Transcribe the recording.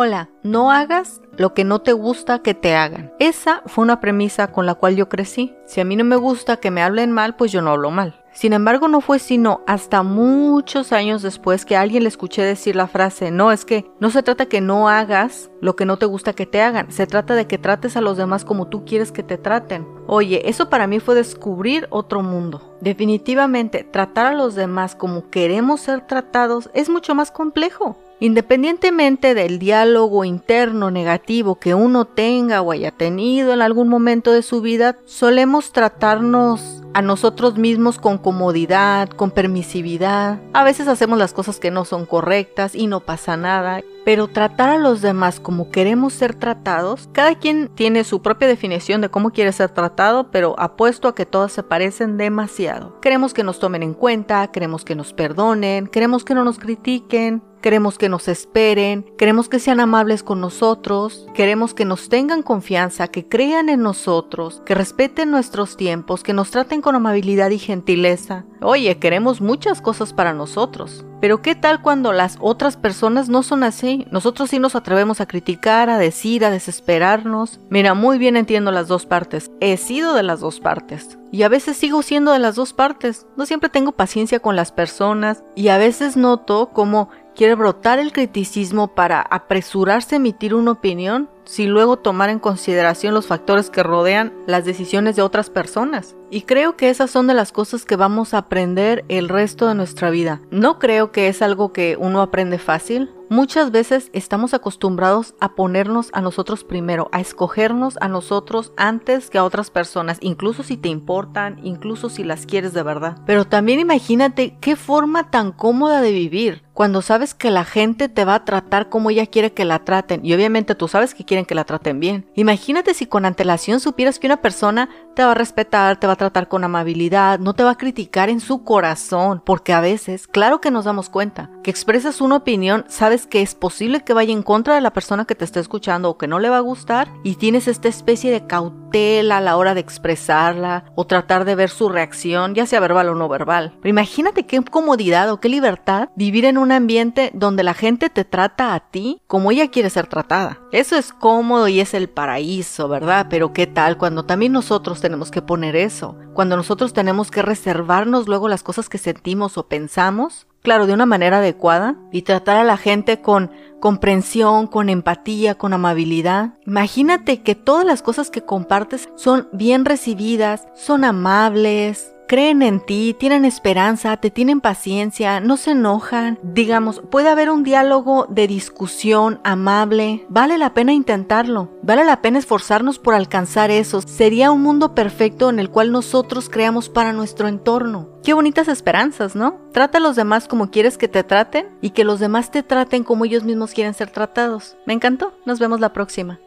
Hola, no hagas lo que no te gusta que te hagan. Esa fue una premisa con la cual yo crecí. Si a mí no me gusta que me hablen mal, pues yo no hablo mal. Sin embargo, no fue sino hasta muchos años después que alguien le escuché decir la frase, no, es que no se trata que no hagas lo que no te gusta que te hagan, se trata de que trates a los demás como tú quieres que te traten. Oye, eso para mí fue descubrir otro mundo. Definitivamente, tratar a los demás como queremos ser tratados es mucho más complejo. Independientemente del diálogo interno negativo que uno tenga o haya tenido en algún momento de su vida, solemos tratarnos a nosotros mismos con comodidad, con permisividad. A veces hacemos las cosas que no son correctas y no pasa nada. Pero tratar a los demás como queremos ser tratados, cada quien tiene su propia definición de cómo quiere ser tratado, pero apuesto a que todas se parecen demasiado. Queremos que nos tomen en cuenta, queremos que nos perdonen, queremos que no nos critiquen, Queremos que nos esperen, queremos que sean amables con nosotros, queremos que nos tengan confianza, que crean en nosotros, que respeten nuestros tiempos, que nos traten con amabilidad y gentileza. Oye, queremos muchas cosas para nosotros. Pero ¿qué tal cuando las otras personas no son así? Nosotros sí nos atrevemos a criticar, a decir, a desesperarnos. Mira, muy bien entiendo las dos partes. He sido de las dos partes. Y a veces sigo siendo de las dos partes. No siempre tengo paciencia con las personas. Y a veces noto como quiere brotar el criticismo para apresurarse a emitir una opinión sin luego tomar en consideración los factores que rodean las decisiones de otras personas. Y creo que esas son de las cosas que vamos a aprender el resto de nuestra vida. No creo que es algo que uno aprende fácil. Muchas veces estamos acostumbrados a ponernos a nosotros primero, a escogernos a nosotros antes que a otras personas, incluso si te importan, incluso si las quieres de verdad. Pero también imagínate qué forma tan cómoda de vivir cuando sabes que la gente te va a tratar como ella quiere que la traten y obviamente tú sabes que quieren que la traten bien. Imagínate si con antelación supieras que una persona te va a respetar, te va a tratar con amabilidad, no te va a criticar en su corazón, porque a veces, claro que nos damos cuenta, que expresas una opinión, que es posible que vaya en contra de la persona que te está escuchando o que no le va a gustar y tienes esta especie de cautela a la hora de expresarla o tratar de ver su reacción, ya sea verbal o no verbal. Pero imagínate qué comodidad o qué libertad vivir en un ambiente donde la gente te trata a ti como ella quiere ser tratada. Eso es cómodo y es el paraíso, ¿verdad? Pero ¿qué tal cuando también nosotros tenemos que poner eso, cuando nosotros tenemos que reservarnos luego las cosas que sentimos o pensamos, claro, de una manera adecuada, y tratar a la gente con comprensión, con empatía, con amabilidad. Imagínate que todas las cosas que compartes son bien recibidas, son amables, creen en ti, tienen esperanza, te tienen paciencia, no se enojan. Digamos, puede haber un diálogo de discusión amable. Vale la pena intentarlo. Vale la pena esforzarnos por alcanzar eso. Sería un mundo perfecto en el cual nosotros creamos para nuestro entorno. Qué bonitas esperanzas, ¿no? Trata a los demás como quieres que te traten y que los demás te traten como ellos mismos quieren ser tratados. Me encantó. Nos vemos la próxima.